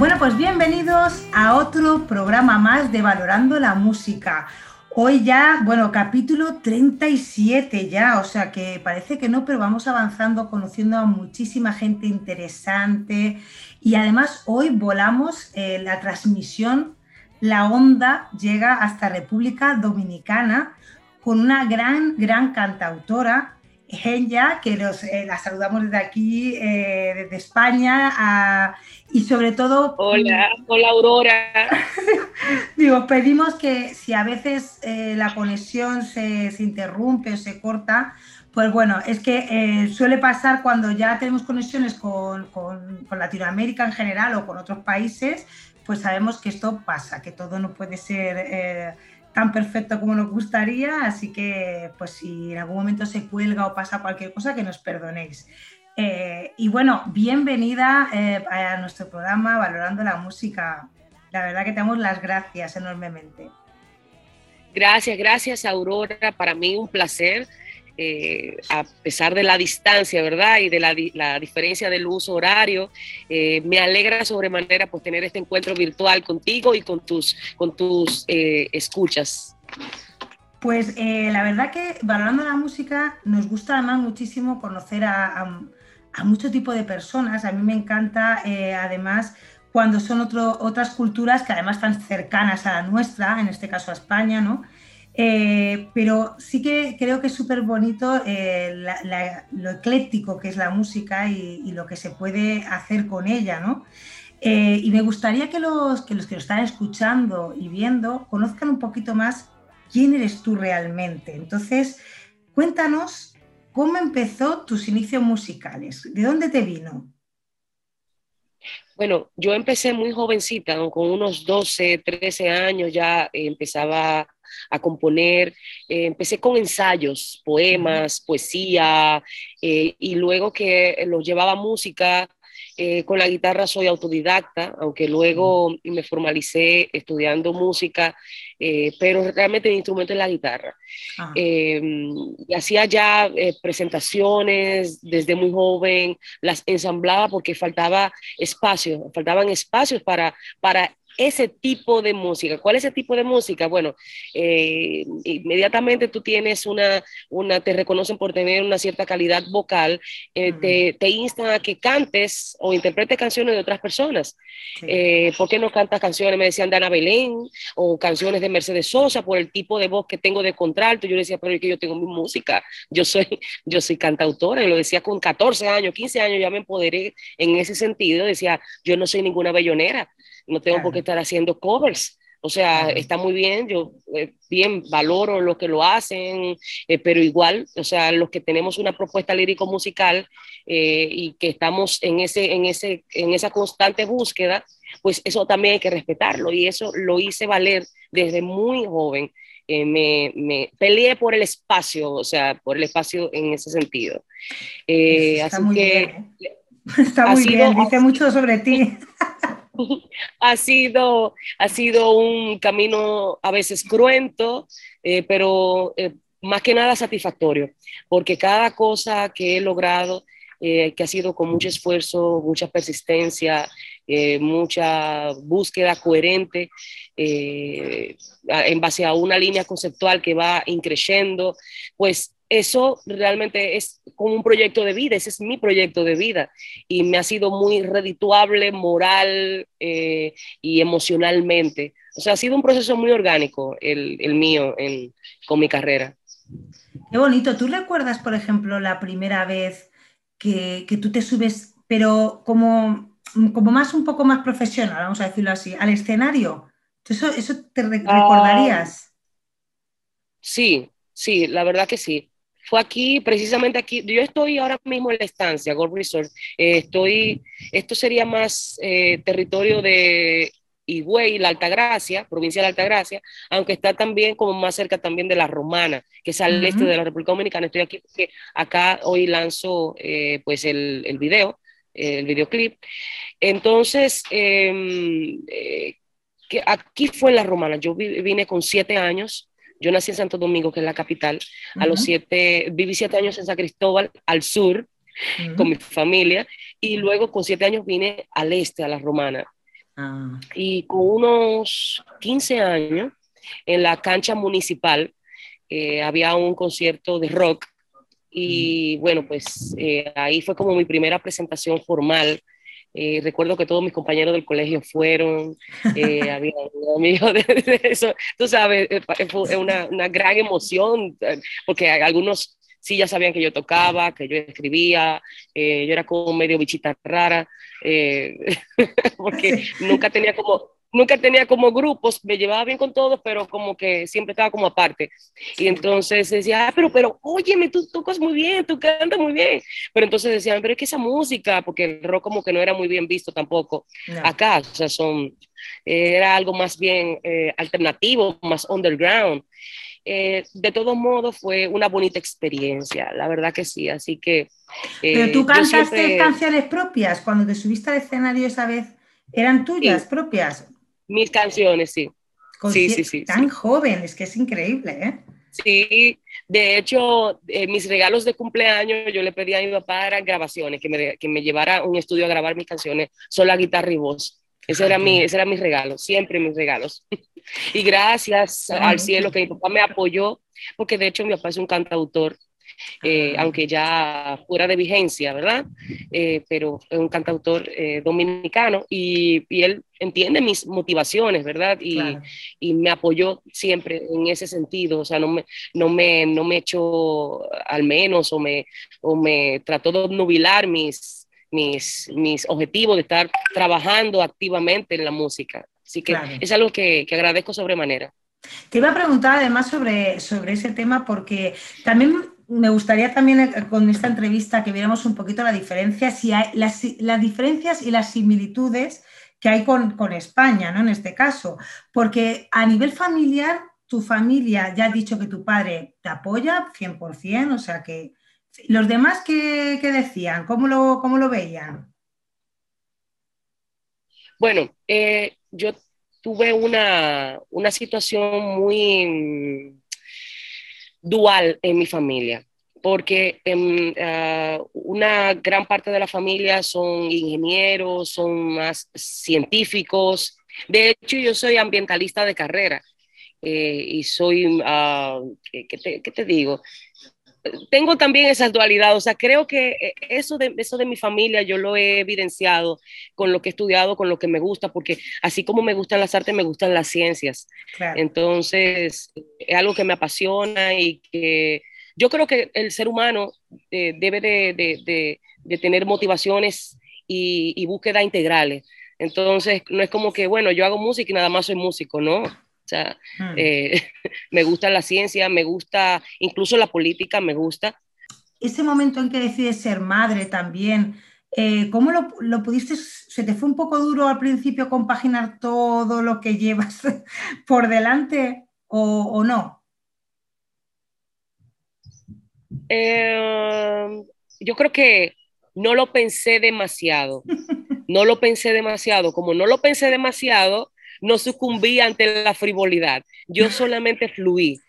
Bueno, pues bienvenidos a otro programa más de Valorando la Música. Hoy ya, bueno, capítulo 37 ya, o sea que parece que no, pero vamos avanzando, conociendo a muchísima gente interesante y además hoy volamos eh, la transmisión, la onda llega hasta República Dominicana con una gran, gran cantautora, ella, que eh, la saludamos desde aquí, eh, desde España, y sobre todo... Hola, hola Aurora. digo, pedimos que si a veces eh, la conexión se, interrumpe o se corta, pues bueno, es que suele pasar cuando ya tenemos conexiones con, con, Latinoamérica en general o con otros países, pues sabemos que esto pasa, que todo no puede ser tan perfecto como nos gustaría, así que pues si en algún momento se cuelga o pasa cualquier cosa, que nos perdonéis. Eh, y bueno, bienvenida eh, a nuestro programa Valorando la Música. La verdad que te damos las gracias enormemente. Gracias, gracias Aurora. Para mí un placer eh, a pesar de la distancia, ¿verdad? Y de la, diferencia del uso horario, eh, me alegra sobremanera pues tener este encuentro virtual contigo y con tus, con tus eh, escuchas. Pues la verdad que valorando la música nos gusta además muchísimo conocer a, a, mucho tipo de personas. A mí me encanta además cuando son otras culturas que además están cercanas a la nuestra, en este caso a España, ¿no? Eh, pero sí que creo que es súper bonito eh, lo ecléctico que es la música y, lo que se puede hacer con ella, ¿no? Eh, y me gustaría que los, que los que lo están escuchando y viendo conozcan un poquito más quién eres tú realmente. Entonces, cuéntanos cómo empezó tus inicios musicales, ¿de dónde te vino? Bueno, yo empecé muy jovencita, con unos 12, 13 años ya empezaba a componer. Eh, empecé con ensayos, poemas, poesía, eh, y luego que los llevaba música, eh, con la guitarra soy autodidacta, aunque luego me formalicé estudiando música, pero realmente mi instrumento es la guitarra. Ah. Y hacía ya presentaciones desde muy joven, las ensamblaba porque faltaba espacio, faltaban espacios para, para ese tipo de música. ¿Cuál es ese tipo de música? Bueno, eh, inmediatamente tú tienes una, una, te reconocen por tener una cierta calidad vocal, eh, te, te, instan a que cantes o interpretes canciones de otras personas. Eh, ¿Por qué no cantas canciones? Me decían de Ana Belén o canciones de Mercedes Sosa por el tipo de voz que tengo de contralto. Yo decía, pero es que yo tengo mi música, yo soy, yo soy cantautora, y lo decía con 14 años, 15 años, ya me empoderé en ese sentido, decía, yo no soy ninguna bellonera, no tengo por qué estar haciendo covers. O sea, está muy bien, yo eh, bien valoro lo que lo hacen, eh, pero igual, o sea, los que tenemos una propuesta lírico-musical eh, y que estamos en, ese, en, ese, en esa constante búsqueda, pues eso también hay que respetarlo y eso lo hice valer desde muy joven. Me, me, peleé por el espacio, o sea, por el espacio en ese sentido. así que... Está muy bien, dice mucho sobre ti. ha, sido, ha sido un camino a veces cruento, eh, pero eh, más que nada satisfactorio, porque cada cosa que he logrado, eh, que ha sido con mucho esfuerzo, mucha persistencia, mucha búsqueda coherente en base a una línea conceptual que va increciendo, pues eso realmente es como un proyecto de vida, ese es mi proyecto de vida y me ha sido muy redituable moral eh, y emocionalmente. O sea, ha sido un proceso muy orgánico el, el mío con mi carrera. Qué bonito. ¿Tú recuerdas, por ejemplo, la primera vez que, que tú te subes, pero como, como más un poco más profesional, vamos a decirlo así, al escenario? ¿Eso, eso te ah, recordarías? sí, sí, la verdad que sí fue aquí, precisamente aquí, yo estoy ahora mismo en la estancia, Gold Resort, eh, estoy, esto sería más eh, territorio de Higüey, la Altagracia, provincia de la Altagracia, aunque está también como más cerca también de la Romana, que es al este de la República Dominicana. Estoy aquí porque acá hoy lanzo eh, pues el, el, video, el videoclip. Entonces, em, que aquí fue en la Romana, yo vine con siete años, yo nací en Santo Domingo, que es la capital. A los siete, viví siete años en San Cristóbal, al sur, con mi familia. Y luego con siete años vine al este, a la Romana. Ah. Y con unos 15 años, en la cancha municipal, eh, había un concierto de rock y bueno, pues eh, ahí fue como mi primera presentación formal. Eh, recuerdo que todos mis compañeros del colegio fueron, había un amigo de, eso, tú sabes, fue una, una gran emoción, porque algunos sí ya sabían que yo tocaba, que yo escribía, eh, yo era como medio bichita rara, eh, porque nunca tenía como nunca tenía como grupos, me llevaba bien con todos, pero como que siempre estaba como aparte. Y entonces decía, ah, pero, pero, óyeme, tú tocas muy bien, tú cantas muy bien. Pero entonces decían, pero es que esa música, porque el rock como que no era muy bien visto tampoco acá, o sea, son, era algo más bien eh, alternativo, más underground. Eh, de todos modos fue una bonita experiencia, la verdad que sí, así que... Eh, Pero tú cantaste canciones propias, cuando te subiste al escenario esa vez, ¿eran tuyas propias? Mis canciones, sí. sí, sí, sí. Tan joven, es que es increíble, ¿eh? Sí, de hecho, eh, mis regalos de cumpleaños, yo le pedí a mi papá eran grabaciones, que me, que me llevara a un estudio a grabar mis canciones, solo guitarra y voz. Ese era, mi, ese era mi regalo, siempre mis regalos. y gracias al cielo que mi papá me apoyó, porque de hecho mi papá es un cantautor, eh, aunque ya fuera de vigencia, ¿verdad? Eh, pero es un cantautor eh, dominicano y, y, él entiende mis motivaciones, ¿verdad? Y, y, me apoyó siempre en ese sentido, o sea, no me, no me, no me echó al menos o me, o me trató de obnubilar mis mis, mis objetivos de estar trabajando activamente en la música. Así que es algo que, que, agradezco sobremanera. Te iba a preguntar además sobre, sobre ese tema porque también me gustaría también eh, con esta entrevista que viéramos un poquito la diferencia, si hay, las, diferencias y las similitudes que hay con, España, ¿no? En este caso, porque a nivel familiar, tu familia ya ha dicho que tu padre te apoya 100%, o sea que ¿Los demás qué, decían? ¿Cómo lo, ¿Cómo lo, veían? Bueno, eh, yo tuve una, situación muy dual en mi familia, porque em, ah, una gran parte de la familia son ingenieros, son más científicos. De hecho, yo soy ambientalista de carrera eh, y soy, ah, ¿qué, te, digo? Tengo también esa dualidad, o sea, creo que eh, eso de, eso de mi familia yo lo he evidenciado con lo que he estudiado, con lo que me gusta, porque así como me gustan las artes, me gustan las ciencias. Entonces, es algo que me apasiona y que yo creo que el ser humano eh, debe de, de, tener motivaciones y, y búsquedas integrales. Entonces, no es como que, bueno, yo hago música y nada más soy músico, ¿no? Sea, hmm. eh, me gusta la ciencia, me gusta, incluso la política me gusta. Ese momento en que decides ser madre también, eh, ¿cómo lo, pudiste, se te fue un poco duro al principio compaginar todo lo que llevas por delante o, no? Eh, yo creo que no lo pensé demasiado. No lo pensé demasiado. Como no lo pensé demasiado, no sucumbí ante la frivolidad. Yo solamente fluí.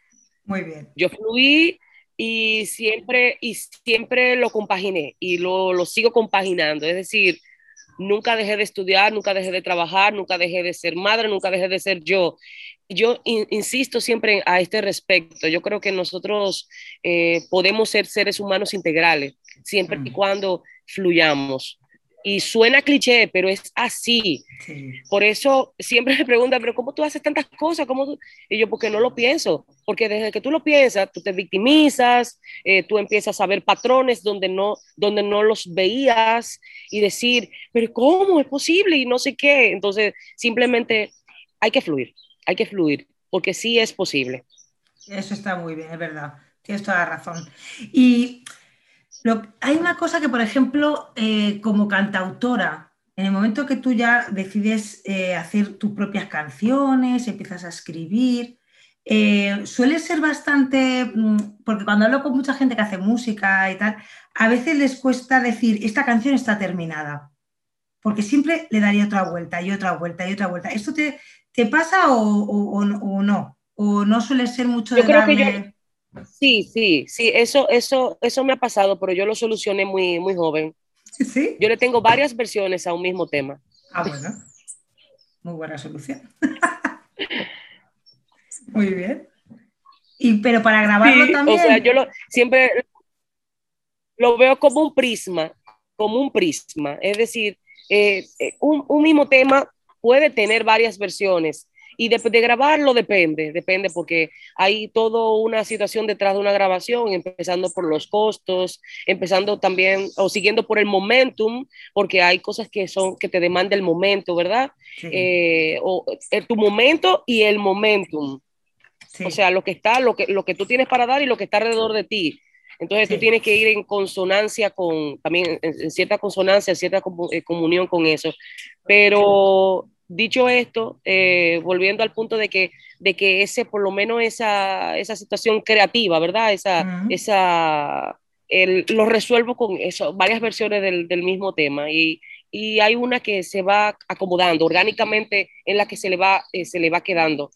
Muy bien. Yo fluí y siempre, y siempre lo compaginé y lo, lo sigo compaginando. Es decir, nunca dejé de estudiar, nunca dejé de trabajar, nunca dejé de ser madre, nunca dejé de ser yo. Yo insisto siempre a este respecto. Yo creo que nosotros eh, podemos ser seres humanos integrales, siempre y mm. cuando fluyamos y suena cliché, pero es así. Por eso siempre me preguntan, pero ¿cómo tú haces tantas cosas? ¿Cómo Y yo, porque no lo pienso, porque desde que tú lo piensas, tú te victimizas, eh, tú empiezas a ver patrones donde no, donde no los veías y decir, pero ¿cómo es posible? Y no sé qué. Entonces, simplemente hay que fluir, hay que fluir, porque sí es posible. Eso está muy bien, es verdad. Tienes toda la razón. Y hay una cosa que, por ejemplo, eh, como cantautora, en el momento que tú ya decides eh, hacer tus propias canciones, empiezas a escribir, eh, suele ser bastante, mm, porque cuando hablo con mucha gente que hace música y tal, a veces les cuesta decir, esta canción está terminada, porque siempre le daría otra vuelta y otra vuelta y otra vuelta. ¿Esto te, te pasa o, no? ¿O no suele ser mucho de darle... Sí, sí, sí, eso, eso, eso me ha pasado, pero yo lo solucioné muy, muy joven. ¿Sí? Yo le tengo varias versiones a un mismo tema. Ah, bueno. muy buena solución. muy bien. Y, pero para grabarlo también. O sea, yo lo, siempre lo veo como un prisma, como un prisma. Es decir, eh, eh, un, un, mismo tema puede tener varias versiones y de, de, grabarlo depende, depende porque hay toda una situación detrás de una grabación, empezando por los costos, empezando también o siguiendo por el momentum, porque hay cosas que son que te demanda el momento, ¿verdad? Eh, o eh, tu momento y el momentum. O sea, lo que está, lo que, lo que tú tienes para dar y lo que está alrededor de ti. Entonces tú tienes que ir en consonancia con, también en, cierta consonancia, cierta eh, comunión con eso. Pero dicho esto, eh, volviendo al punto de que, de que ese, por lo menos esa, esa situación creativa, ¿verdad? Esa, esa, lo resuelvo con eso, varias versiones del, del mismo tema y, y, hay una que se va acomodando orgánicamente en la que se le va, eh, se le va quedando.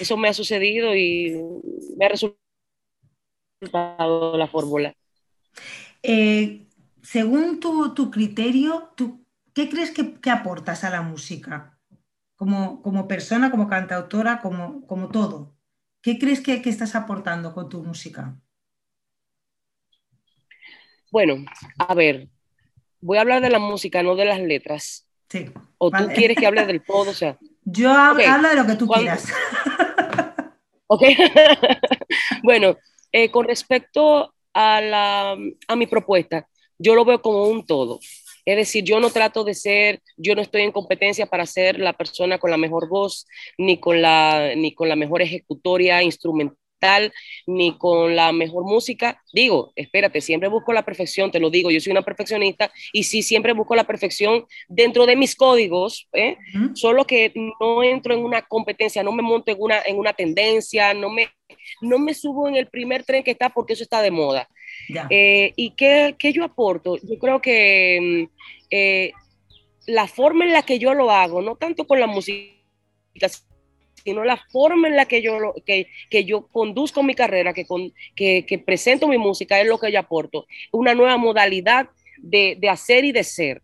Eso me ha sucedido y me ha resultado la fórmula. Eh, según tu, tu criterio, ¿tú ¿qué crees que, aportas a la música? Como, como, persona, como cantautora, como, como todo. ¿Qué crees que, estás aportando con tu música? Bueno, a ver, voy a hablar de la música, no de las letras. Sí. ¿O tú quieres que hable del todo? O sea, Yo hablo de lo que tú quieras. ok. bueno, eh, con respecto a, la, a mi propuesta, yo lo veo como un todo. Es decir, yo no trato de ser, yo no estoy en competencia para ser la persona con la mejor voz, ni con la, ni con la mejor ejecutoria instrumental, ni con la mejor música. Digo, espérate, siempre busco la perfección, te lo digo, yo soy una perfeccionista y sí, siempre busco la perfección dentro de mis códigos, ¿eh? solo que no entro en una competencia, no me monto en una, en una tendencia, no me, no me subo en el primer tren que está porque eso está de moda. Eh, ¿Y qué, yo aporto? Yo creo que mm, eh, la forma en la que yo lo hago, no tanto con la música, sino la forma en la que yo, que, que yo conduzco mi carrera, que, con, que, que, presento mi música, es lo que yo aporto. Una nueva modalidad de, de hacer y de ser.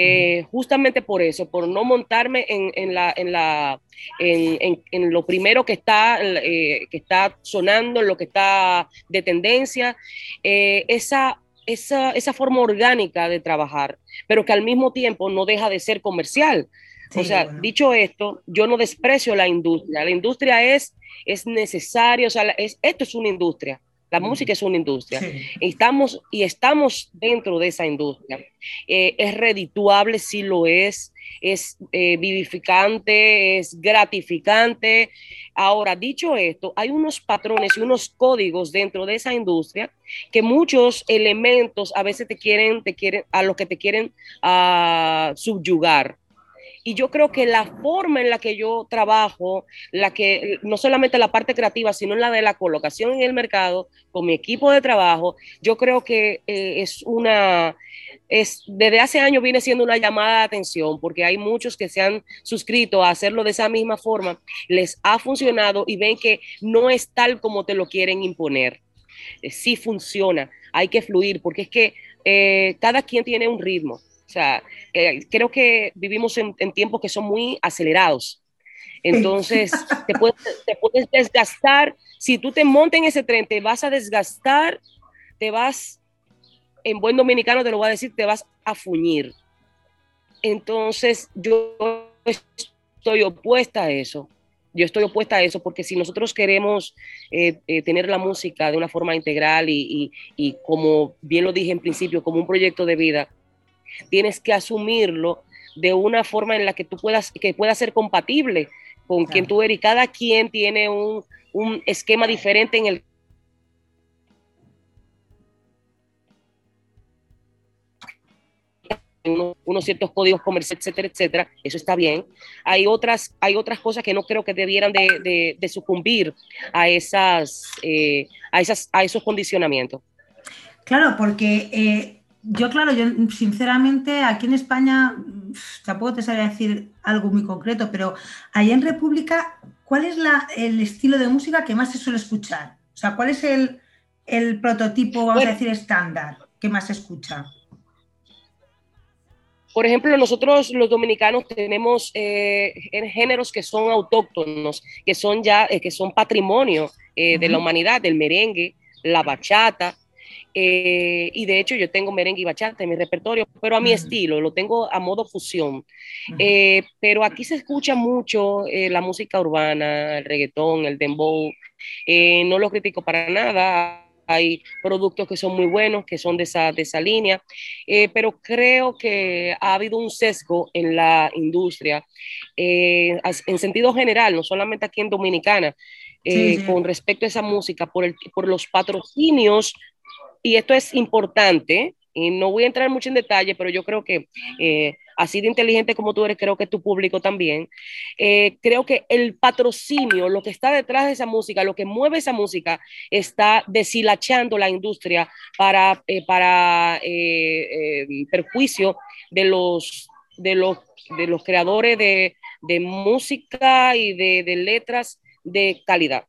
Eh, justamente por eso, por no montarme en, en, la, en, la, en, en lo primero que está, eh, que está sonando, en lo que está de tendencia, eh, esa, esa, esa, forma orgánica de trabajar, pero que al mismo tiempo no deja de ser comercial. o sea, dicho esto, yo no desprecio la industria. La industria es, es necesaria, o sea, es, esto es una industria. La música es una industria. Estamos, y estamos dentro de esa industria. Eh, es redituable, sí lo es. Es eh, vivificante, es gratificante. Ahora, dicho esto, hay unos patrones y unos códigos dentro de esa industria que muchos elementos a veces te quieren, te quieren, a los que te quieren uh, subyugar. Y yo creo que la forma en la que yo trabajo, la que no solamente la parte creativa, sino la de la colocación en el mercado con mi equipo de trabajo, yo creo que eh, es una, es, desde hace años viene siendo una llamada de atención porque hay muchos que se han suscrito a hacerlo de esa misma forma, les ha funcionado y ven que no es tal como te lo quieren imponer. Eh, sí funciona, hay que fluir porque es que eh, cada quien tiene un ritmo o sea, creo que vivimos en, tiempos que son muy acelerados. Entonces, te puedes, te puedes desgastar. Si tú te montas en ese tren, te vas a desgastar, te vas, en buen dominicano te lo voy a decir, te vas a fuñir. Entonces, yo estoy opuesta a eso. Yo estoy opuesta a eso porque si nosotros queremos eh, eh, tener la música de una forma integral y, y, como bien lo dije en principio, como un proyecto de vida, tienes que asumirlo de una forma en la que tú puedas, que pueda ser compatible con quien tú eres. Y cada quien tiene un, un esquema diferente en el unos, ciertos códigos comerciales, etcétera, etcétera, eso está bien. Hay otras, hay otras cosas que no creo que debieran de, de, sucumbir a, esas, eh, a, esas, a esos condicionamientos. Claro, porque eh, yo, claro, yo sinceramente aquí en España tampoco te sabría decir algo muy concreto, pero allá en República, ¿cuál es el estilo de música que más se suele escuchar? O sea, ¿cuál es el, prototipo, vamos a decir, estándar que más se escucha? por ejemplo, nosotros los dominicanos tenemos eh, géneros que son autóctonos, que son ya, eh, que son patrimonio eh, de la humanidad, del merengue, la bachata, y de hecho yo tengo merengue y bachata en mi repertorio, pero a mi estilo, lo tengo a modo fusión. pero aquí se escucha mucho la música urbana, el reggaetón, el dembow. no lo critico para nada. Hay productos que son muy buenos, que son de esa, de esa línea, eh, pero creo que ha habido un sesgo en la industria, eh, en sentido general, no solamente aquí en Dominicana, eh, con respecto a esa música, por, el, por los patrocinios, y esto es importante, y no voy a entrar mucho en detalle, pero yo creo que así de inteligente como tú eres, creo que tu público también, eh, creo que el patrocinio, lo que está detrás de esa música, lo que mueve esa música, está deshilachando la industria para, eh, para eh, perjuicio de los, de los, de los creadores de, de música y de, de letras de calidad.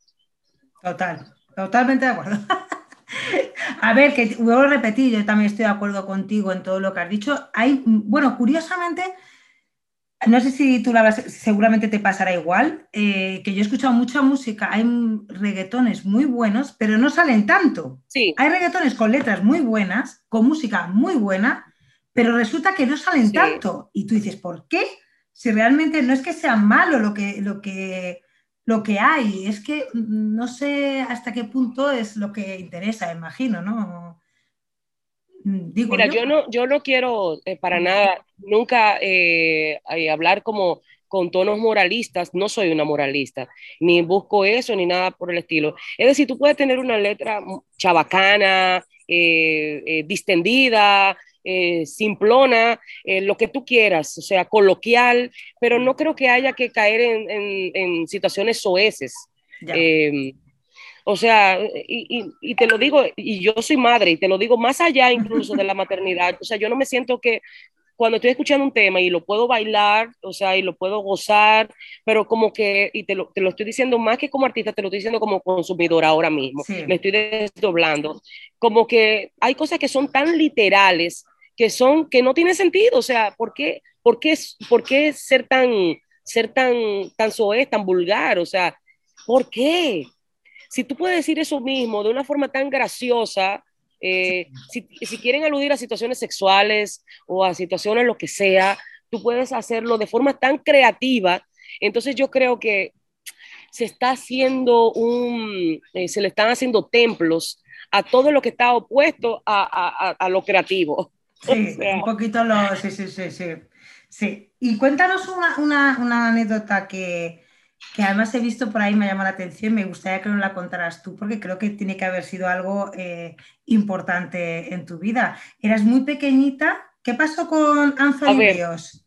Total, totalmente de acuerdo. A ver, que vuelvo a repetir, yo también estoy de acuerdo contigo en todo lo que has dicho. Hay, bueno, curiosamente, no sé si tú la vas, seguramente te pasará igual, eh, que yo he escuchado mucha música, hay reggaetones muy buenos, pero no salen tanto. Sí. Hay reggaetones con letras muy buenas, con música muy buena, pero resulta que no salen tanto. Y tú dices, ¿por qué? Si realmente no es que sea malo lo que, lo que lo que hay. Es que no sé hasta qué punto es lo que interesa, imagino, ¿no? Digo Mira, yo. no, yo no quiero eh, para nada nunca eh, hablar como con tonos moralistas, no soy una moralista, ni busco eso, ni nada por el estilo. Es decir, tú puedes tener una letra chabacana, eh, distendida, eh, simplona, eh, lo que tú quieras, o sea, coloquial, pero no creo que haya que caer en, situaciones soeces. Em, o sea, y, te lo digo, y yo soy madre, y te lo digo más allá incluso de la maternidad, o sea, yo no me siento que cuando estoy escuchando un tema y lo puedo bailar, o sea, y lo puedo gozar, pero como que, y te lo, te lo estoy diciendo más que como artista, te lo estoy diciendo como consumidora ahora mismo, me estoy desdoblando, como que hay cosas que son tan literales que son, que no tiene sentido, o sea, ¿por qué, por qué, por qué ser tan, ser tan, tan soez, tan vulgar? O sea, ¿por qué? Si tú puedes decir eso mismo de una forma tan graciosa, eh, si, si, quieren aludir a situaciones sexuales o a situaciones lo que sea, tú puedes hacerlo de forma tan creativa. Entonces yo creo que se está haciendo un, eh, se le están haciendo templos a todo lo que está opuesto a, a, a lo creativo. Sí, un poquito lo. Sí, sí, sí, sí. sí. Y cuéntanos una, anécdota que, además he visto por ahí, me llama la atención, me gustaría que nos la contaras tú, porque creo que tiene que haber sido algo eh, importante en tu vida. Eras muy pequeñita. ¿Qué pasó con Anthony Ríos?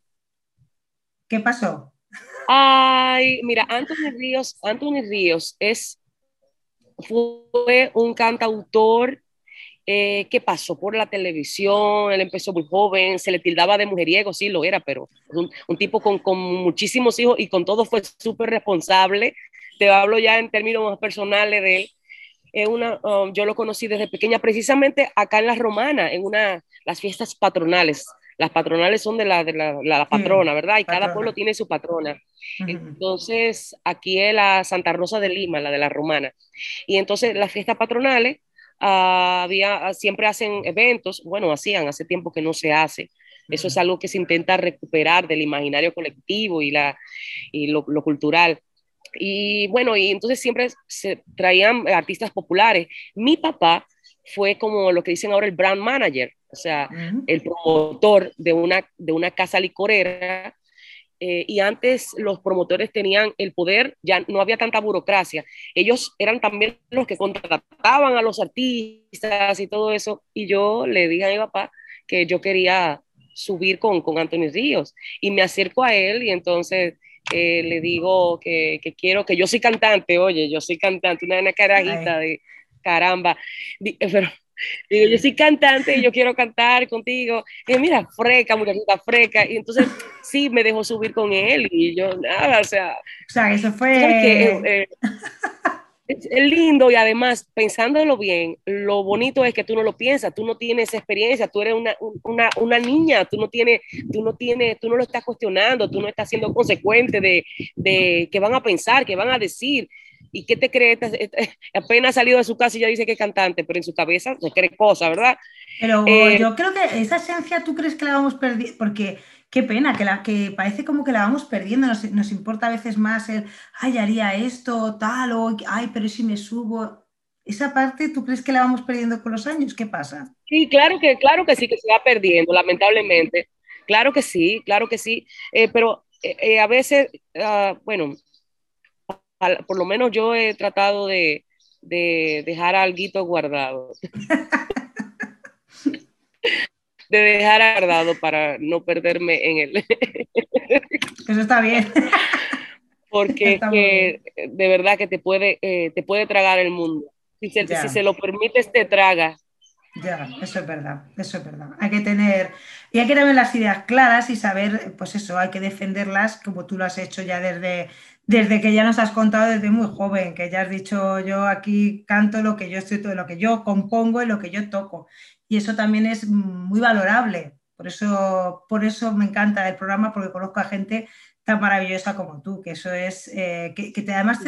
¿Qué pasó? Ay, mira, Anthony Ríos, Anthony Ríos es, fue un cantautor eh, que pasó por la televisión, él empezó muy joven, se le tildaba de mujeriego, sí lo era, pero un, un tipo con, con, muchísimos hijos y con todo fue súper responsable. Te hablo ya en términos más personales de él. Es una, um, yo lo conocí desde pequeña, precisamente acá en la Romana, en una, las fiestas patronales. Las patronales son de la, de la, la patrona, ¿verdad? Y cada pueblo tiene su patrona. Entonces, aquí es la Santa Rosa de Lima, la de la Romana. Y entonces las fiestas patronales Ah, había, ah, siempre hacen eventos, bueno, hacían, hace tiempo que no se hace. Eso es algo que se intenta recuperar del imaginario colectivo y, la, y lo, cultural. Y bueno, y entonces siempre se traían artistas populares. Mi papá fue como lo que dicen ahora el brand manager, o sea, el promotor de una, de una casa licorera eh, y antes los promotores tenían el poder, ya no había tanta burocracia. Ellos eran también los que contrataban a los artistas y todo eso. Y yo le dije a mi papá que yo quería subir con, con Anthony Ríos y me acerco a él y entonces eh, le digo que, que, quiero, que yo soy cantante, oye, yo soy cantante, una, carajita de caramba, pero Digo, yo soy cantante y yo quiero cantar contigo. Y mira, freca, muchachita freca. Y entonces sí, me dejó subir con él y yo nada, o sea. O sea, eso fue... Eh, eh, es, lindo y además, pensándolo bien, lo bonito es que tú no lo piensas, tú no tienes experiencia, tú eres una, una, una niña, tú no, tienes, tú, no tienes, tú no lo estás cuestionando, tú no estás siendo consecuente de, de qué van a pensar, qué van a decir. ¿Y qué te crees? Apenas ha salido de su casa y ya dice que es cantante, pero en su cabeza se cree cosas, ¿verdad? Pero eh, yo creo que esa esencia, ¿tú crees que la vamos perdiendo? Porque qué pena, que, la, que parece como que la vamos perdiendo, nos, nos, importa a veces más el, ay, haría esto, tal, o, ay, pero si me subo. Esa parte, ¿tú crees que la vamos perdiendo con los años? ¿Qué pasa? Sí, claro que, claro que sí, que se va perdiendo, lamentablemente. Claro que sí, claro que sí, eh, pero eh, a veces, uh, bueno, por lo menos yo he tratado de, de dejar algo guardado. de dejar guardado para no perderme en él. Eso está bien. Porque de verdad que te puede, eh, te puede tragar el mundo. Si se, si se lo permites, te traga. Ya, eso es verdad, eso es verdad. Hay que tener, y hay que tener las ideas claras y saber, pues eso, hay que defenderlas como tú lo has hecho ya desde, desde que ya nos has contado desde muy joven, que ya has dicho yo aquí canto lo que yo estoy, lo que yo compongo y lo que yo toco y eso también es muy valorable. Por eso, por eso me encanta el programa, porque conozco a gente tan maravillosa como tú, que eso es, eh, que, te, además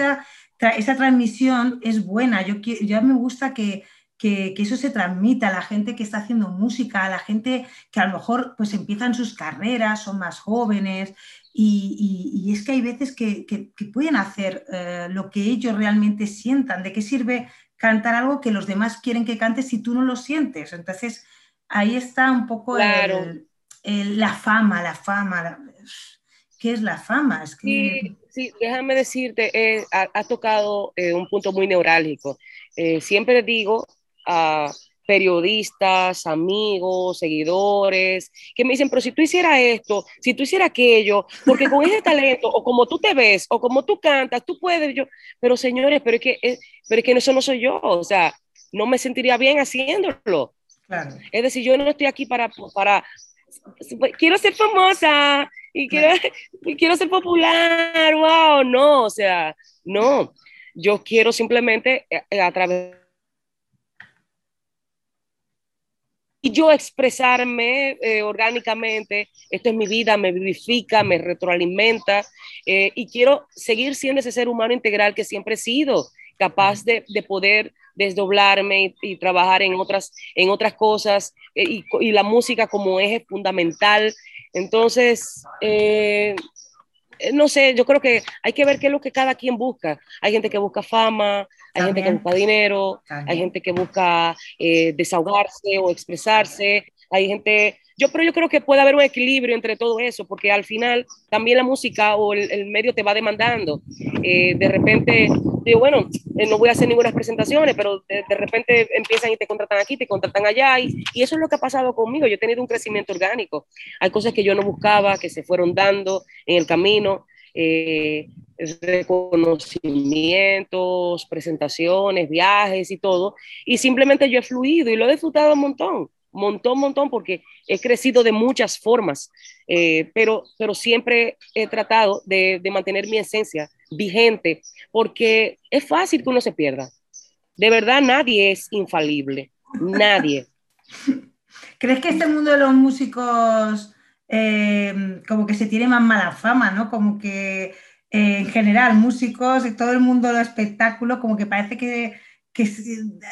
esa transmisión es buena. Yo, yo me gusta que, que, eso se transmita a la gente que está haciendo música, a la gente que a lo mejor pues empiezan sus carreras, son más jóvenes, y, es que hay veces que, pueden hacer eh, lo que ellos realmente sientan. ¿De qué sirve cantar algo que los demás quieren que cantes si tú no lo sientes. Entonces, ahí está un poco la fama, la fama. ¿Qué es la fama? Es que... sí, déjame decirte, eh, has tocado eh, un punto muy neurálgico. Eh, siempre digo a periodistas, amigos, seguidores, que me dicen, pero si tú hicieras esto, si tú hicieras aquello, porque con ese talento, o como tú te ves, o como tú cantas, tú puedes, yo, pero señores, pero es que, es, pero es que eso no soy yo, o sea, no me sentiría bien haciéndolo. Es decir, yo no estoy aquí para, para quiero ser famosa y quiero, y quiero ser popular, wow, no, o sea, no, yo quiero simplemente eh, a través y yo expresarme eh, orgánicamente, esto es mi vida, me vivifica, me retroalimenta eh, y quiero seguir siendo ese ser humano integral que siempre he sido, capaz de, de poder desdoblarme y, trabajar en otras, en otras cosas eh, y, y, la música como eje fundamental. Entonces, no sé, yo creo que hay que ver qué es lo que cada quien busca. Hay gente que busca fama, hay gente que busca dinero, hay gente que busca eh, desahogarse o expresarse, hay gente, yo, pero yo creo que puede haber un equilibrio entre todo eso, porque al final también la música o el, medio te va demandando. Eh, de repente, digo, bueno, eh, no voy a hacer ninguna presentaciones, pero de, repente empiezan y te contratan aquí, te contratan allá, y, y, eso es lo que ha pasado conmigo. Yo he tenido un crecimiento orgánico. Hay cosas que yo no buscaba, que se fueron dando en el camino. Eh, reconocimientos, presentaciones, viajes y todo, y simplemente yo he fluido y lo he disfrutado un montón montón, montón, porque he crecido de muchas formas, eh, pero, pero siempre he tratado de, de, mantener mi esencia vigente, porque es fácil que uno se pierda. De verdad, nadie es infalible, nadie. ¿Crees que este mundo de los músicos eh, como que se tiene más mala fama, ¿no? Como que eh, en general, músicos y todo el mundo del espectáculo, como que parece que, que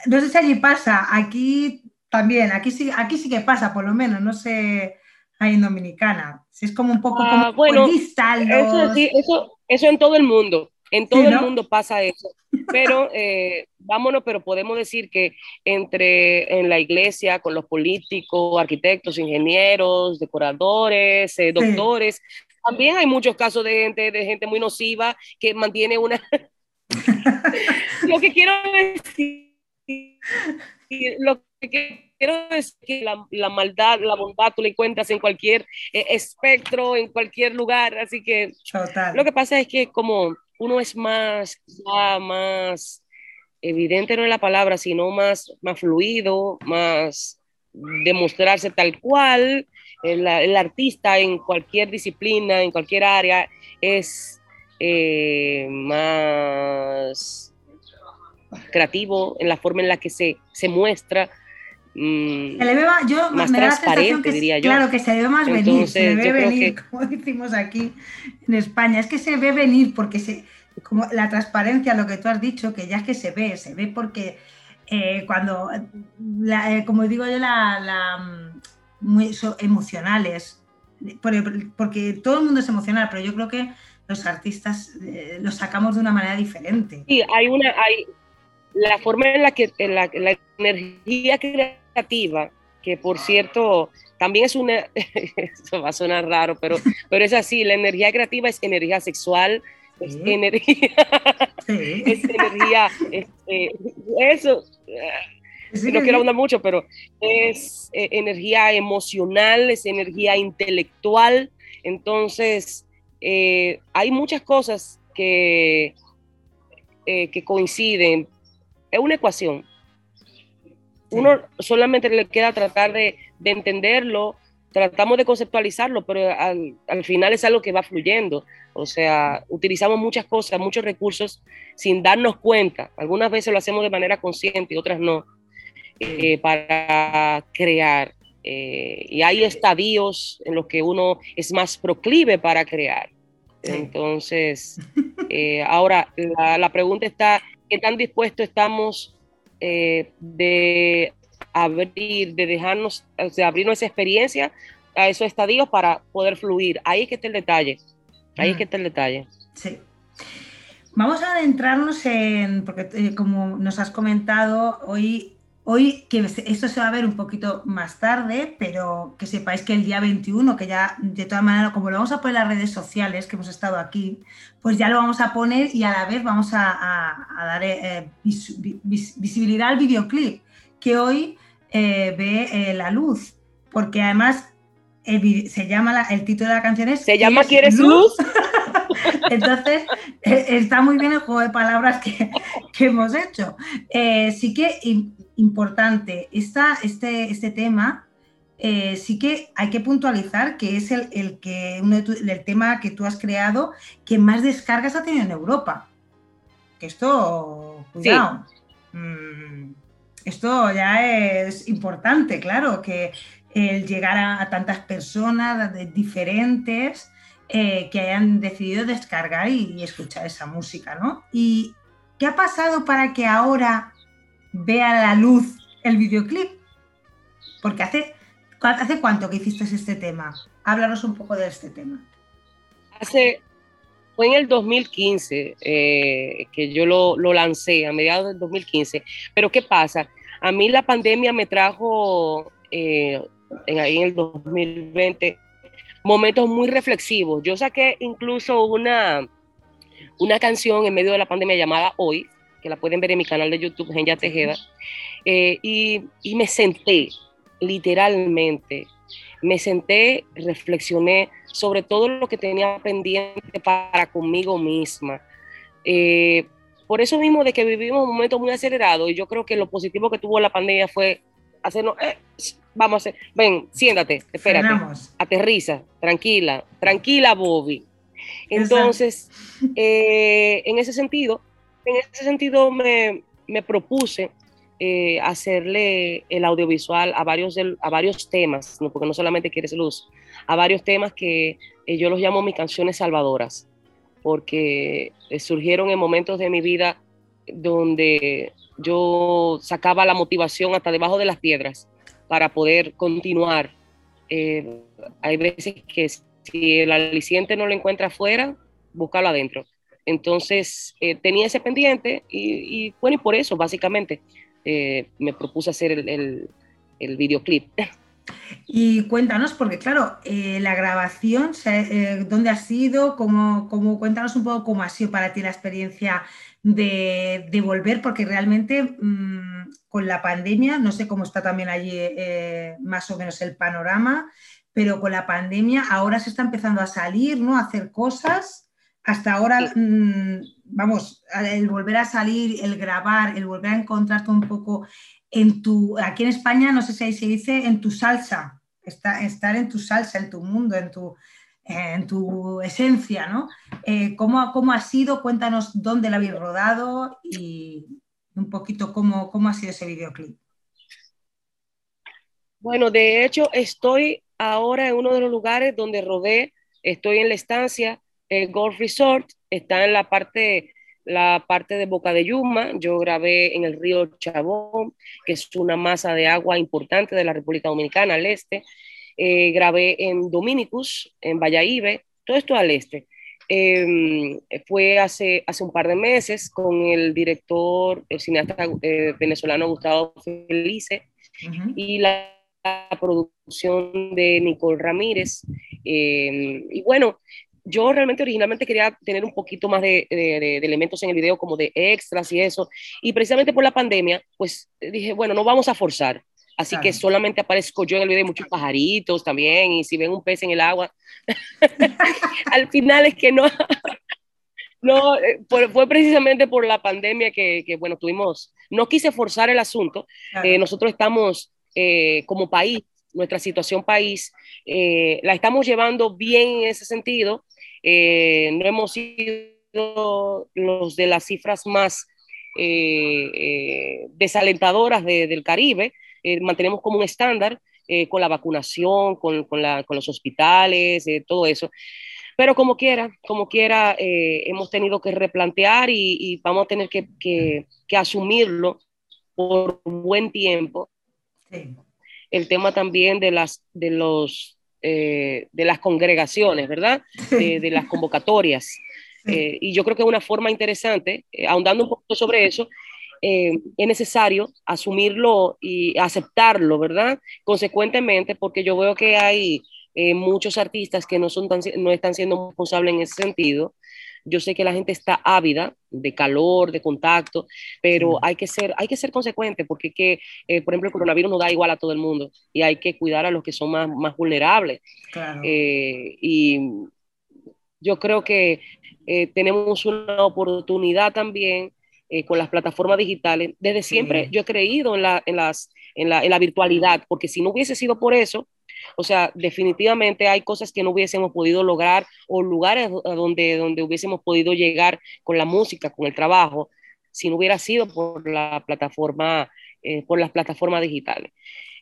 no sé si allí pasa, aquí también, aquí sí, aquí sí que pasa, por lo menos, no sé, ahí en Dominicana. Si es como un poco como ah, bueno, eso, sí, eso, eso en todo el mundo, en todo el mundo pasa eso. Pero eh, vámonos, pero podemos decir que entre en la iglesia, con los políticos, arquitectos, ingenieros, decoradores, eh, doctores, también hay muchos casos de gente, de gente muy nociva que mantiene una... lo que quiero decir, lo quiero decir que la, maldad, la bondad, tú la encuentras en cualquier eh, espectro, en cualquier lugar, así que lo que pasa es que como uno es más, más evidente no es la palabra, sino más, más fluido, más demostrarse tal cual, el, el artista en cualquier disciplina, en cualquier área, es eh, más creativo, en la forma en la que se, se muestra. Mm, se le ve más, yo, me transparente, que, diría yo. Claro, que se ve más venir, se ve venir, como decimos aquí en España. Es que se ve venir porque se, como la transparencia, lo que tú has dicho, que ya es que se ve, se ve porque eh, cuando, eh, como digo yo, la, la mm, muy emocionales, porque todo el mundo es emocional, pero yo creo que los artistas eh, lo sacamos de una manera diferente. Sí, hay una, hay la forma en la que la, energía creativa, que por cierto también es una, eso va a sonar raro, pero, pero es así, la energía creativa es energía sexual, es energía, es energía, este, eso, no quiero hablar mucho, pero es eh, energía emocional, es energía intelectual, entonces eh, hay muchas cosas que, eh, que coinciden. Es una ecuación. Uno solamente le queda tratar de, entenderlo, tratamos de conceptualizarlo, pero al, final es algo que va fluyendo. O sea, utilizamos muchas cosas, muchos recursos sin darnos cuenta. Algunas veces lo hacemos de manera consciente y otras no, eh, para crear. Eh, y hay estadios en los que uno es más proclive para crear. Entonces, eh, ahora la, pregunta está, ¿qué tan dispuestos estamos eh, de abrir, de dejarnos, de abrir nuestra experiencia a esos estadios para poder fluir? Ahí es que está el detalle. Ahí es que está el detalle. Sí. Vamos a adentrarnos en, porque como nos has comentado, hoy Hoy, que esto se va a ver un poquito más tarde, pero que sepáis que el día 21, que ya de todas maneras, como lo vamos a poner en las redes sociales, que hemos estado aquí, pues ya lo vamos a poner y a la vez vamos a, dar eh, visibilidad al videoclip, que hoy eh, ve eh, la luz, porque además se llama el título de la canción es ¿Se llama ¿Quieres luz? Entonces, está muy bien el juego de palabras que, hemos hecho. sí que importante. Esta, este, este tema eh, sí que hay que puntualizar que es el, que, el tema que tú has creado que más descargas ha tenido en Europa. Que esto, cuidado. Mm, esto ya es importante, claro, que el llegar a, tantas personas diferentes eh, que hayan decidido descargar y, escuchar esa música, ¿no? ¿Y qué ha pasado para que ahora vea la luz el videoclip. Porque hace, ¿hace cuánto que hiciste este tema? Háblanos un poco de este tema. Hace, fue en el 2015 eh, que yo lo, lancé, a mediados del 2015. Pero ¿qué pasa? A mí la pandemia me trajo eh, en, ahí en el 2020 momentos muy reflexivos. Yo saqué incluso una, una canción en medio de la pandemia llamada Hoy, que la pueden ver en mi canal de YouTube, Genya Tejeda, eh, y, y, me senté, literalmente, me senté, reflexioné sobre todo lo que tenía pendiente para conmigo misma. Eh, por eso mismo de que vivimos un momento muy acelerado y yo creo que lo positivo que tuvo la pandemia fue hacernos, eh, vamos a hacer, ven, siéntate, espérate, aterriza, tranquila, tranquila Bobby. Entonces, en ese sentido, en ese sentido me, propuse eh, hacerle el audiovisual a varios, a varios temas, porque no solamente quieres luz, a varios temas que eh, yo los llamo mis canciones salvadoras, porque eh, surgieron en momentos de mi vida donde yo sacaba la motivación hasta debajo de las piedras para poder continuar. hay veces que si el aliciente no lo encuentra afuera, búscalo adentro. Entonces eh, tenía ese pendiente y, bueno, y por eso básicamente eh, me propuse hacer el, videoclip. Y cuéntanos, porque claro, eh, la grabación, ¿dónde ha sido? ¿Cómo, cómo, cuéntanos un poco cómo ha sido para ti la experiencia de, volver, porque realmente mm, con la pandemia, no sé cómo está también allí más o menos el panorama, pero con la pandemia ahora se está empezando a salir, ¿no? A hacer cosas hasta ahora, mm, vamos, el volver a salir, el grabar, el volver a encontrarte un poco en tu, aquí en España, no sé si ahí se dice, en tu salsa, estar en tu salsa, en tu mundo, en tu, en tu esencia, ¿no? Eh, ¿cómo, ha sido? Cuéntanos dónde la habéis rodado y, un poquito cómo, cómo ha sido ese videoclip. Bueno, de hecho, estoy ahora en uno de los lugares donde rodé, estoy en la estancia, el Golf Resort, está en la parte, la parte de Boca de Yuma, yo grabé en el río Chabón, que es una masa de agua importante de la República Dominicana al este, eh, grabé en Dominicus, en Valladolid, todo esto al este. Em, fue hace, hace un par de meses con el director, el cineasta eh, venezolano Gustavo Felice y la, producción de Nicole Ramírez. Em, y bueno, yo realmente originalmente quería tener un poquito más de, de, elementos en el video, como de extras y eso. Y precisamente por la pandemia, pues dije, bueno, no vamos a forzar. Así que solamente aparezco yo en el video, muchos pajaritos también, y si ven un pez en el agua, al final es que no, no, eh, fue precisamente por la pandemia que, que, bueno, tuvimos, no quise forzar el asunto, eh, nosotros estamos eh, como país, nuestra situación país, la estamos llevando bien en ese sentido, no hemos sido los de las cifras más desalentadoras del Caribe, eh, mantenemos como un estándar eh, con la vacunación, con, con, la, con los hospitales, eh, todo eso. Pero como quiera, como quiera, hemos tenido que replantear y, y vamos a tener que, que, que, asumirlo por buen tiempo. Sí. El tema también de las, de los, de las congregaciones, ¿verdad? De, de las convocatorias. Sí. y yo creo que es una forma interesante, ahondando un poco sobre eso, eh, es necesario asumirlo y aceptarlo, ¿verdad? Consecuentemente, porque yo veo que hay eh, muchos artistas que no, son no están siendo responsables en ese sentido. Yo sé que la gente está ávida de calor, de contacto, pero hay, que ser, hay que ser consecuente porque que, eh, por ejemplo, el coronavirus no da igual a todo el mundo y hay que cuidar a los que son más, más vulnerables. y yo creo que tenemos una oportunidad también eh, con las plataformas digitales. Desde siempre yo he creído en la, en, las, en, la, en la virtualidad, porque si no hubiese sido por eso, o sea, definitivamente hay cosas que no hubiésemos podido lograr o lugares donde, donde hubiésemos podido llegar con la música, con el trabajo, si no hubiera sido por la plataforma, eh, por las plataformas digitales.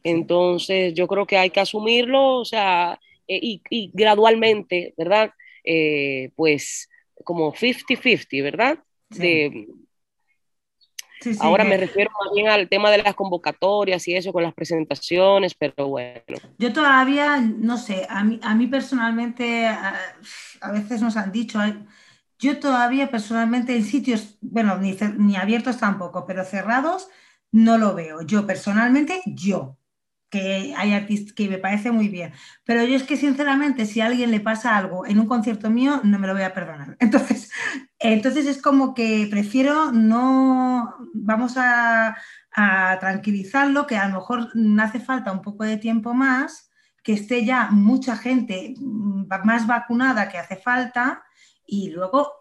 Entonces, yo creo que hay que asumirlo, o sea, eh, y, y, gradualmente, ¿verdad? pues como 50-50, ¿verdad? Sí. De, Ahora me refiero más bien al tema de las convocatorias y eso con las presentaciones, pero bueno. Yo todavía, no sé, a mí, a mí personalmente, a, a veces nos han dicho, yo todavía personalmente en sitios, bueno, ni, ni abiertos tampoco, pero cerrados, no lo veo. Yo personalmente, yo, que hay artistas que me parece muy bien. Pero yo es que sinceramente, si a alguien le pasa algo en un concierto mío, no me lo voy a perdonar. Entonces, entonces es como que prefiero no, vamos a, a tranquilizarlo, que a lo mejor hace falta un poco de tiempo más, que esté ya mucha gente más vacunada que hace falta y luego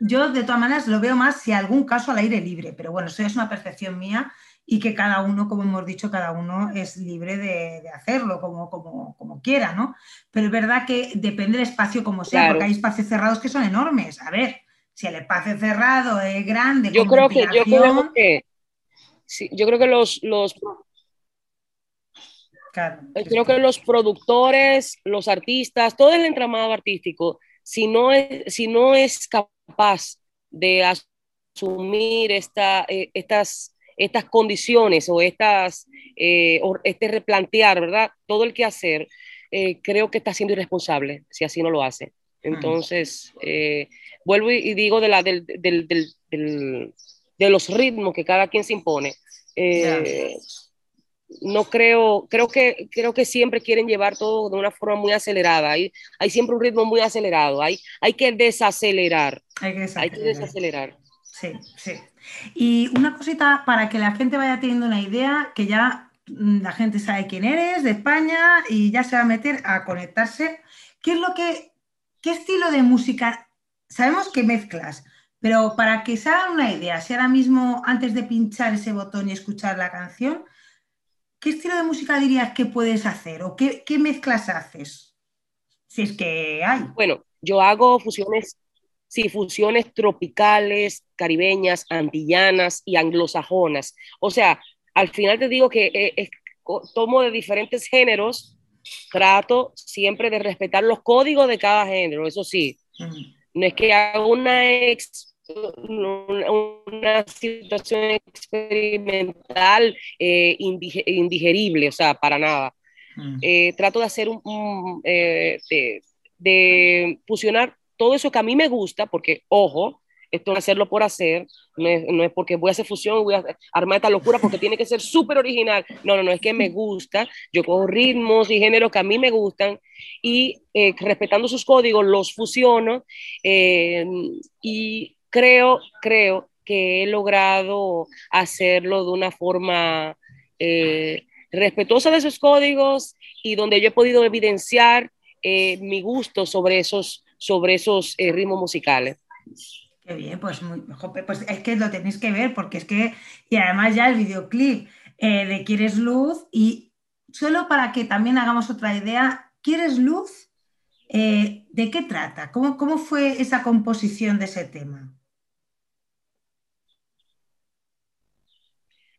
yo de todas maneras lo veo más si algún caso al aire libre, pero bueno, eso es una percepción mía y que cada uno, como hemos dicho, cada uno es libre de, de hacerlo como, como, como, quiera, ¿no? Pero es verdad que depende del espacio como sea, claro. porque hay espacios cerrados que son enormes. A ver, si el espacio cerrado es grande. Yo creo que, yo creo que, sí, yo creo que los, los Claro, creo que los productores, los artistas, todo el entramado artístico, si no es, si no es capaz de asumir esta, eh, estas estas condiciones o, estas, eh, o este replantear, ¿verdad? Todo el que hacer, eh, creo que está siendo irresponsable si así no lo hace. Entonces, eh, vuelvo y, digo de, la, del, del, del, de los ritmos que cada quien se impone. Eh, no creo, creo que, creo que siempre quieren llevar todo de una forma muy acelerada. Hay, hay siempre un ritmo muy acelerado. Hay, hay que desacelerar. Hay que desacelerar. Hay que desacelerar. Sí, sí. Y una cosita para que la gente vaya teniendo una idea, que ya mm, la gente sabe quién eres, de España, y ya se va a meter a conectarse. ¿Qué es lo que, qué estilo de música? Sabemos que mezclas, pero para que se hagan una idea, si ahora mismo, antes de pinchar ese botón y escuchar la canción, ¿qué estilo de música dirías que puedes hacer o qué, qué mezclas haces? Si es que hay. Bueno, yo hago fusiones sí, fusiones tropicales, caribeñas, antillanas y anglosajonas. O sea, al final te digo que eh, tomo de diferentes géneros, trato siempre de respetar los códigos de cada género, eso sí. No es que haga una, una situación experimental eh, indigerible, o sea, para nada. Eh, trato de hacer un, de fusionar todo eso que a mí me gusta, porque, ojo, esto es hacerlo por hacer, no es, porque voy a hacer fusión, voy a armar esta locura porque tiene que ser súper original. No, no, no, es que me gusta, yo cojo ritmos y géneros que a mí me gustan y eh, respetando sus códigos los fusiono eh, y creo, creo que he logrado hacerlo de una forma eh, respetuosa de esos códigos y donde yo he podido evidenciar mi gusto sobre esos, sobre esos ritmos musicales. Qué bien, pues, pues es que lo tenéis que ver, porque es que, y además ya el videoclip eh, de Quieres Luz, y solo para que también hagamos otra idea, ¿Quieres Luz? Eh, ¿De qué trata? ¿Cómo, ¿Cómo fue esa composición de ese tema?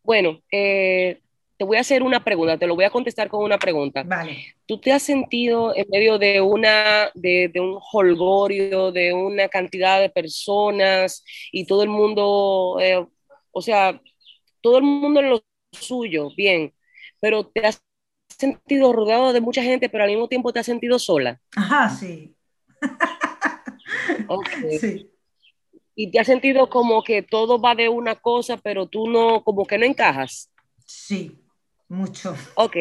Bueno, eh, te voy a hacer una pregunta, te lo voy a contestar con una pregunta. Vale. ¿Tú te has sentido en medio de, una, de, un holgorio, de una cantidad de personas y todo el mundo, eh, o sea, todo el mundo en lo suyo, bien, pero te has sentido rodeado de mucha gente, pero al mismo tiempo te has sentido sola? Ajá, sí. Okay. Sí. Y te has sentido como que todo va de una cosa, pero tú no, como que no encajas. Sí, mucho. Ok,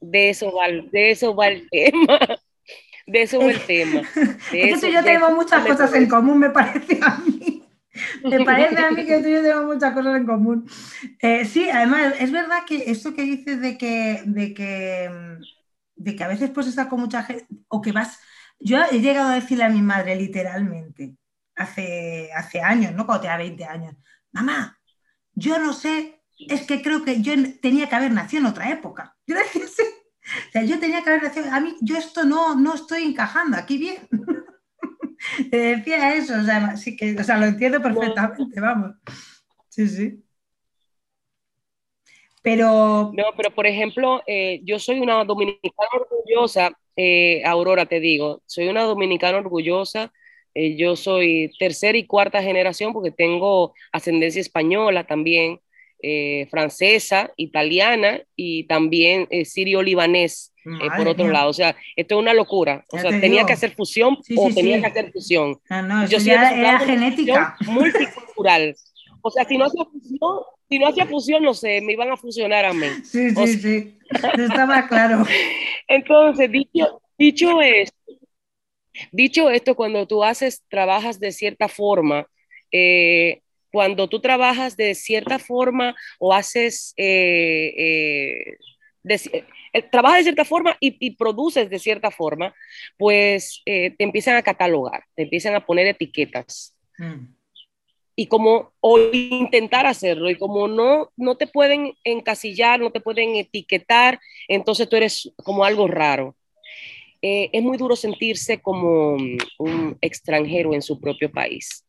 de eso va, de eso va el tema. De eso va el tema. es que tú y yo tenemos muchas cosas en común, me parece a mí. Me parece a mí que tú y yo tenemos muchas cosas en común. Eh, sí, además, es verdad que esto que dices de que, de que, de que a veces pues estar con mucha gente, o que vas, yo he llegado a decirle a mi madre literalmente, hace, hace años, ¿no? Cuando tenía 20 años, mamá, yo no sé es que creo que yo tenía que haber nacido en otra época. Sí. O sea, yo tenía que haber nacido, a mí, yo esto no, no estoy encajando aquí bien. Te decía eso, o sea, sí que, o sea, lo entiendo perfectamente, vamos. Sí, sí. Pero. No, pero por ejemplo, eh, yo soy una dominicana orgullosa, eh, Aurora, te digo, soy una dominicana orgullosa. Eh, yo soy tercera y cuarta generación porque tengo ascendencia española también. Eh, francesa, italiana y también eh, sirio-libanés, eh, por otro lado. O sea, esto es una locura. O sea, tenía que hacer fusión o tenía que hacer fusión. No, Yo ya era genética. Multicultural. O sea, si no hacía fusión, si no hacía fusión, no sé, me iban a fusionar a mí. Sí, sí, sí. Estaba claro. Entonces, dicho, dicho esto, dicho esto, cuando tú haces, trabajas de cierta forma, eh, cuando tú trabajas de cierta forma o haces, eh, eh, eh, trabajas de cierta forma y, produces de cierta forma, pues te empiezan a catalogar, te empiezan a poner etiquetas. Mm. Y como, o intentar hacerlo, y como no, no te pueden encasillar, no te pueden etiquetar, entonces tú eres como algo raro. es muy duro sentirse como un extranjero en su propio país.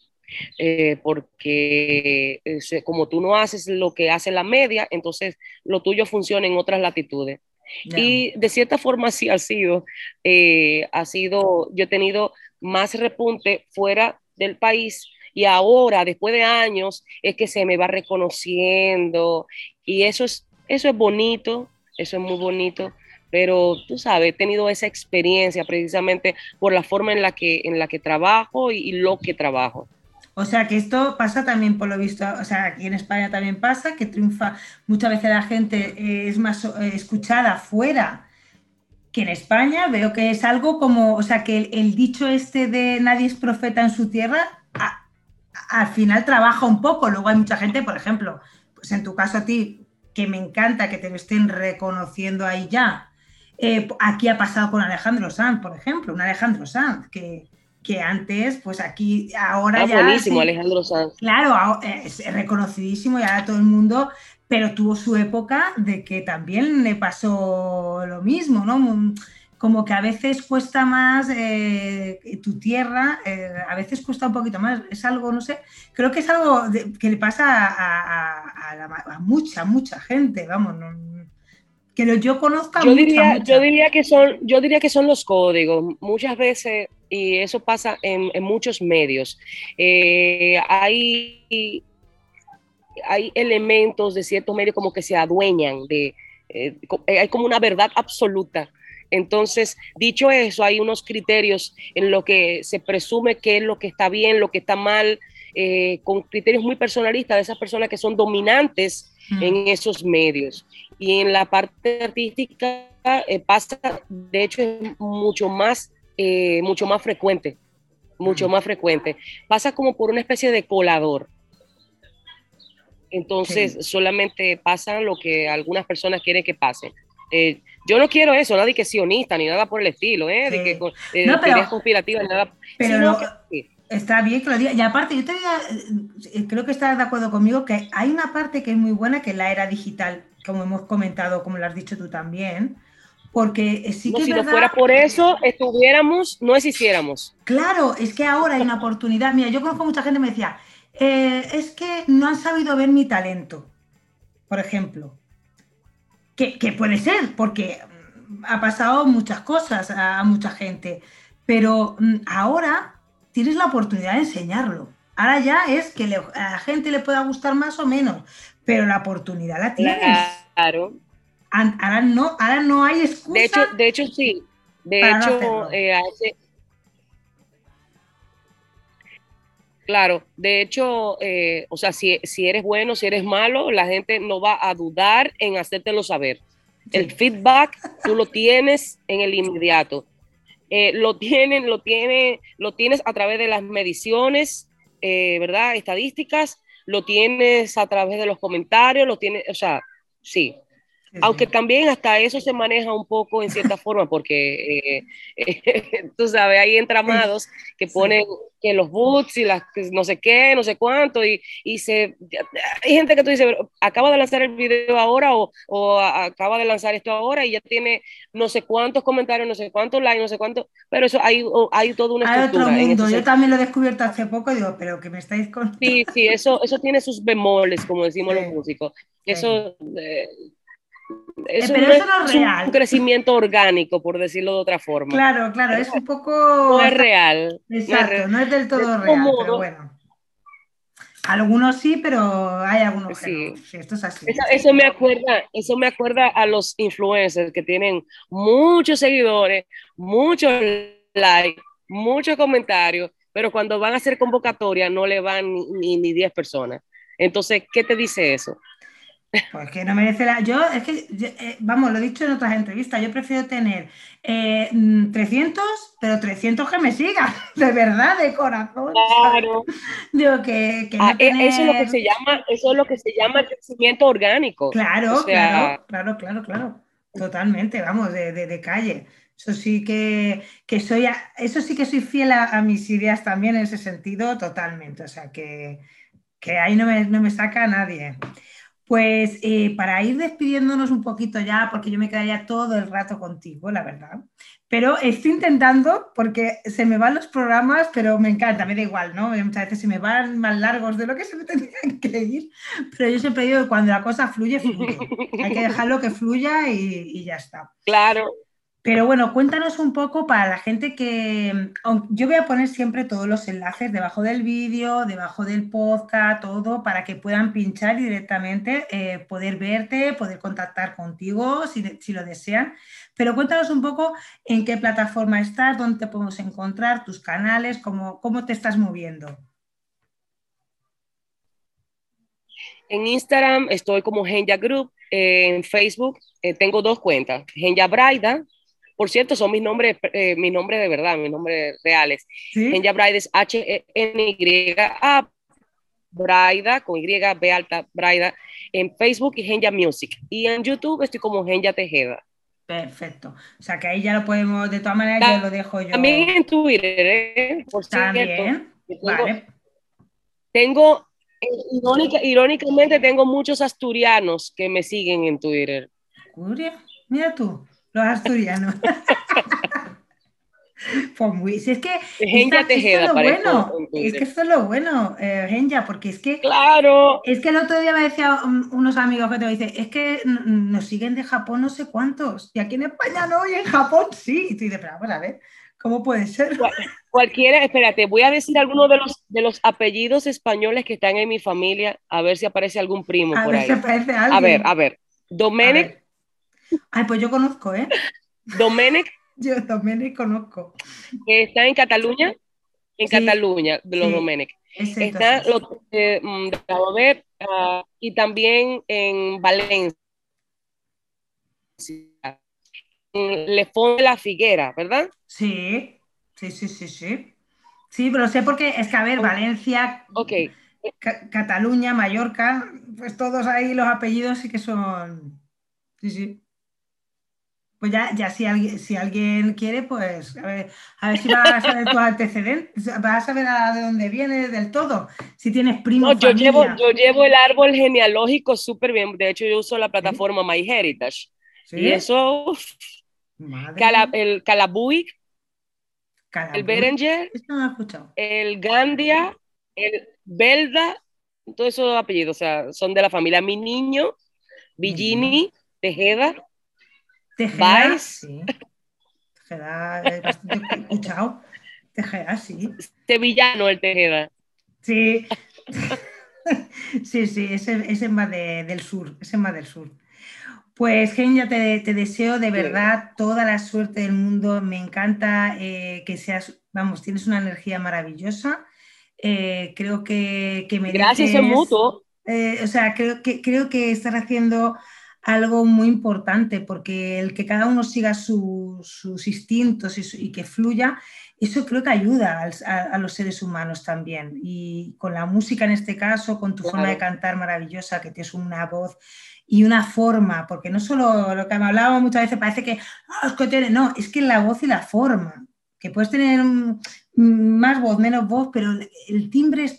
Eh, porque como tú no haces lo que hace la media, entonces lo tuyo funciona en otras latitudes. Y de cierta forma sí ha sido, eh, ha sido, yo he tenido más repunte fuera del país y ahora, después de años, es que se me va reconociendo y eso es, eso es bonito, eso es muy bonito, pero tú sabes, he tenido esa experiencia precisamente por la forma en la que, en la que trabajo y lo que trabajo. O sea que esto pasa también por lo visto, o sea, aquí en España también pasa, que triunfa, muchas veces la gente eh, es más eh, escuchada fuera que en España. Veo que es algo como, o sea, que el, dicho este de nadie es profeta en su tierra, al final trabaja un poco. Luego hay mucha gente, por ejemplo, pues en tu caso a ti, que me encanta que te lo estén reconociendo ahí ya. Eh, aquí ha pasado con Alejandro Sanz, por ejemplo, un Alejandro Sanz que que antes, pues aquí, ahora ah, ya... buenísimo, Alejandro Sanz. Claro, es reconocidísimo y ahora todo el mundo, pero tuvo su época de que también le pasó lo mismo, ¿no? como que a veces cuesta más eh, tu tierra, eh, a veces cuesta un poquito más. Es algo, no sé, creo que es algo que le pasa a, mucha, mucha gente, vamos, que yo conozca yo diría, Yo diría, que son, yo diría que son los códigos. Muchas veces, y eso pasa en, muchos medios, eh, hay, hay elementos de ciertos medios como que se adueñan de... hay como una verdad absoluta entonces, dicho eso, hay unos criterios en lo que se presume que es lo que está bien, lo que está mal, eh, con criterios muy personalistas de esas personas que son dominantes mm. en esos medios. Y en la parte artística eh, pasa, de hecho, es mucho más, eh, mucho más frecuente, mucho más frecuente. Pasa como por una especie de colador. Entonces, solamente pasa lo que algunas personas quieren que pase. Eh, yo no quiero eso, nada de que sionista ni nada por el estilo, ¿eh? De que eh, no, pero, nada. Pero está bien que lo diga. Y aparte, yo te eh, creo que estás de acuerdo conmigo que hay una parte que es muy buena, que es la era digital, como hemos comentado, como lo has dicho tú también. Porque sí que si no fuera por eso, estuviéramos, no existiéramos. Claro, es que ahora hay una oportunidad. Mira, yo conozco mucha gente que me decía, es que no han sabido ver mi talento, por ejemplo que, puede ser, porque mm, ha pasado muchas cosas a, mucha gente, pero mm, ahora tienes la oportunidad de enseñarlo. Ahora ya es que a la gente le pueda gustar más o menos, pero la oportunidad la tienes. Claro. Ahora no, ahora no hay excusa. De hecho, de hecho sí. De hecho, eh, Claro, de hecho, eh, o sea, si, eres bueno, si eres malo, la gente no va a dudar en hacértelo saber. El feedback tú lo tienes en el inmediato. Eh, lo tienen, lo tiene, lo tienes a través de las mediciones, ¿verdad? Estadísticas, lo tienes a través de los comentarios, lo tienes, o sea, sí, aunque también hasta eso se maneja un poco en cierta forma, porque eh, tú sabes, hay entramados que ponen que los boots y las no sé qué, no sé cuánto, y, y se, hay gente que tú dices, acaba de lanzar el video ahora o, o, acaba de lanzar esto ahora y ya tiene no sé cuántos comentarios, no sé cuántos likes, no sé cuántos, pero eso hay, hay toda una hay Otro mundo. Yo también lo he descubierto hace poco y digo, pero que me estáis contando. Sí, sí, eso, eso tiene sus bemoles, como decimos los músicos. Eso... Eh, es, eh, pero eso no es, real. un crecimiento orgánico, por decirlo de otra forma. Claro, claro, es un poco... No es real. Exacto, no es, del todo real, pero bueno. Algunos sí, pero hay algunos que sí. esto es así. Eso, me acuerda, eso me acuerda a los influencers que tienen muchos seguidores, muchos likes, muchos comentarios, pero cuando van a hacer convocatoria no le van ni, ni 10 personas. Entonces, ¿qué te dice eso? Pues que no merece la. Yo, es que, eh, vamos, lo he dicho en otras entrevistas, yo prefiero tener 300, eh, pero 300 que me sigan, de verdad, de corazón. Claro. Digo que. Ah, e, eso, es lo que se llama, eso es lo que se llama crecimiento orgánico. Claro, claro, claro, claro, claro. Totalmente, vamos, de, de, calle. Eso sí que, que, soy, eso sí que soy fiel a, mis ideas también en ese sentido, totalmente. O sea que, que ahí no me, no me saca nadie. Pues eh, para ir despidiéndonos un poquito ya, porque yo me quedaría todo el rato contigo, la verdad. Pero estoy intentando, porque se me van los programas, pero me encanta, me da igual, ¿no? Muchas veces se me van más largos de lo que se me tendrían que ir, pero yo siempre digo que cuando la cosa fluye, fluye. Hay que dejarlo que fluya y ya está. Claro. Pero bueno, cuéntanos un poco para la gente que... Yo voy a poner siempre todos los enlaces debajo del vídeo, debajo del podcast, todo, para que puedan pinchar directamente, eh, poder verte, poder contactar contigo si, lo desean. Pero cuéntanos un poco en qué plataforma estás, dónde te podemos encontrar, tus canales, cómo, cómo te estás moviendo. En Instagram estoy como Genya Group, en Facebook eh, tengo dos cuentas, Genya Braida por cierto, son mis nombres, eh, mis nombres de verdad, mis nombres reales. ¿Sí? Braida es H-N-Y-A, Braida, con Y, B alta, Braida, en Facebook y Genya Music. Y en YouTube estoy como Genya Tejeda. Perfecto. O sea que ahí ya lo podemos, de todas maneras, ya lo dejo yo. También en Twitter, ¿eh? Por También. Tengo, vale. tengo eh, irónicamente, tengo muchos asturianos que me siguen en Twitter. Mira tú. Los asturianos. Pues muy, si es que Tejeda, esto es lo bueno, es que esto es lo bueno, eh, Genja, porque es que claro, es que el otro día me decía unos amigos que te dicen, es que nos siguen de Japón no sé cuántos, y aquí en España no, y en Japón sí, y tú dices, pero vamos a ver, ¿cómo puede ser? Cualquiera, espérate, voy a decir algunos de los, de los apellidos españoles que están en mi familia, a ver si aparece algún primo a por ver ahí. Si aparece alguien. A ver, a ver, Domenech. Ay, pues yo conozco, ¿eh? Domenech yo también conozco. Está en Cataluña, en sí, Cataluña, de los sí, Domenech. Está los, eh, a ver, uh, y también en Valencia. Le de la Figuera, ¿verdad? Sí, sí, sí, sí, sí. Sí, pero sé porque es que, a ver, Valencia, okay. Ca Cataluña, Mallorca, pues todos ahí los apellidos sí que son. Sí, sí. Pues ya, ya si, alguien, si alguien quiere, pues a ver, a ver si vas a saber tus antecedentes, vas a saber a de dónde vienes del todo, si tienes primos. No, yo, llevo, yo llevo el árbol genealógico súper bien, de hecho yo uso la plataforma ¿Sí? MyHeritage. ¿Sí? Y eso, Cala, el Calabuic, el Berenger, no el Gandia, el Belda, todos esos apellidos, o sea, son de la familia Mi Niño, Villini, Tejeda, Tejeda, sí. Tejeda, es bastante escuchado. Tejeda, sí. Sevillano el Tejeda. Sí. Sí, sí, ese, ese es más de, del sur, ese es más del sur. Pues Genia, te, te, deseo de verdad toda la suerte del mundo. Me encanta eh, que seas, vamos, tienes una energía maravillosa. Eh, creo que, que mereces, Gracias, es mutuo. Eh, o sea, creo que, creo que estás haciendo algo muy importante, porque el que cada uno siga su, sus instintos y, su, y, que fluya, eso creo que ayuda a, a, a, los seres humanos también. Y con la música en este caso, con tu claro. forma de cantar maravillosa, que tienes una voz y una forma, porque no solo lo que hablábamos muchas veces parece que, oh, es que no, es que la voz y la forma, que puedes tener más voz, menos voz, pero el timbre es,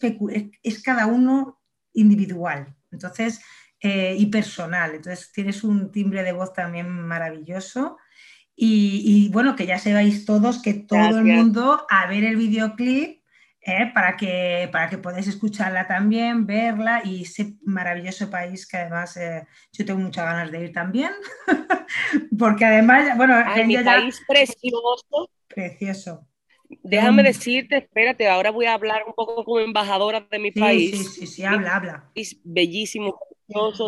es cada uno individual. Entonces, eh, y personal. Entonces tienes un timbre de voz también maravilloso. Y, y bueno, que ya sepáis todos que todo Gracias. el mundo a ver el videoclip eh, para, que, para que podáis escucharla también, verla y ese maravilloso país que además eh, yo tengo muchas ganas de ir también. Porque además, bueno, Ay, mi ya... país precioso. Precioso. Déjame um, decirte, espérate, ahora voy a hablar un poco como embajadora de mi sí, país. Sí, sí, sí, habla, habla. Es bellísimo,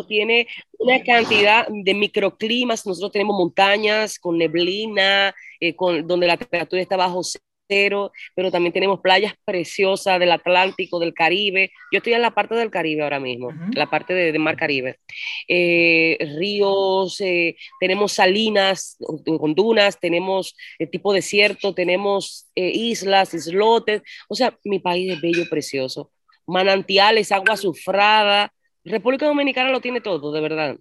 tiene una cantidad de microclimas. Nosotros tenemos montañas con neblina, eh, con, donde la temperatura está bajo cero, pero también tenemos playas preciosas del Atlántico, del Caribe. Yo estoy en la parte del Caribe ahora mismo, uh -huh. la parte de, de, Mar Caribe. Eh, ríos, eh, tenemos salinas con dunas, tenemos tipo desierto, tenemos eh, islas, islotes. O sea, mi país es bello, precioso. Manantiales, agua azufrada, República Dominicana lo tiene todo, de verdad.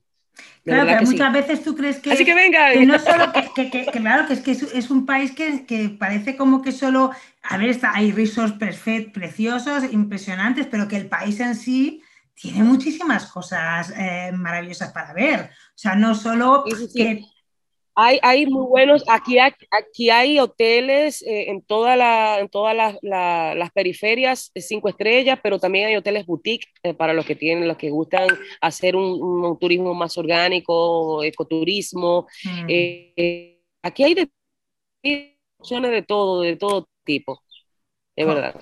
De claro, verdad pero muchas sí. veces tú crees que, Así que, venga. que no solo que, claro, que es que es, es un país que, parece como que solo, a ver, está, hay rizos perfect, preciosos, impresionantes, pero que el país en sí tiene muchísimas cosas eh, maravillosas para ver. O sea, no solo sí, sí, que hay, hay muy buenos, aquí hay, aquí hay hoteles eh, en, toda la, en todas las, la, las periferias, cinco estrellas, pero también hay hoteles boutique eh, para los que tienen, los que gustan hacer un, un turismo más orgánico, ecoturismo. Mm. Eh, aquí hay de, opciones de todo, de todo tipo, de oh. verdad.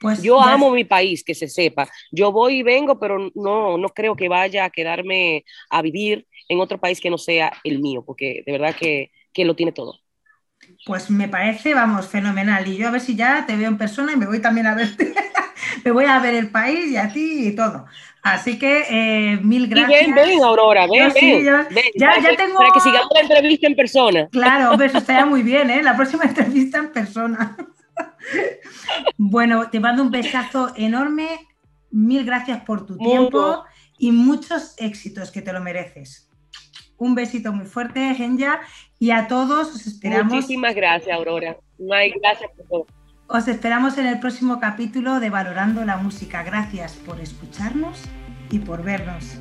Pues yo ya... amo mi país, que se sepa. Yo voy y vengo, pero no, no creo que vaya a quedarme a vivir en otro país que no sea el mío, porque de verdad que, que lo tiene todo. Pues me parece, vamos, fenomenal. Y yo a ver si ya te veo en persona y me voy también a verte. me voy a ver el país y a ti y todo. Así que eh, mil gracias. Y ven, ven, Aurora, ven, ven, yo, ven ya, para, ya que, tengo... para que sigamos la entrevista en persona. Claro, hombre, eso estaría muy bien, ¿eh? La próxima entrevista en persona. bueno, te mando un besazo enorme. Mil gracias por tu tiempo y muchos éxitos que te lo mereces. Un besito muy fuerte, Genya, y a todos os esperamos. Muchísimas gracias, Aurora. No hay gracias por todo. Os esperamos en el próximo capítulo de Valorando la Música. Gracias por escucharnos y por vernos.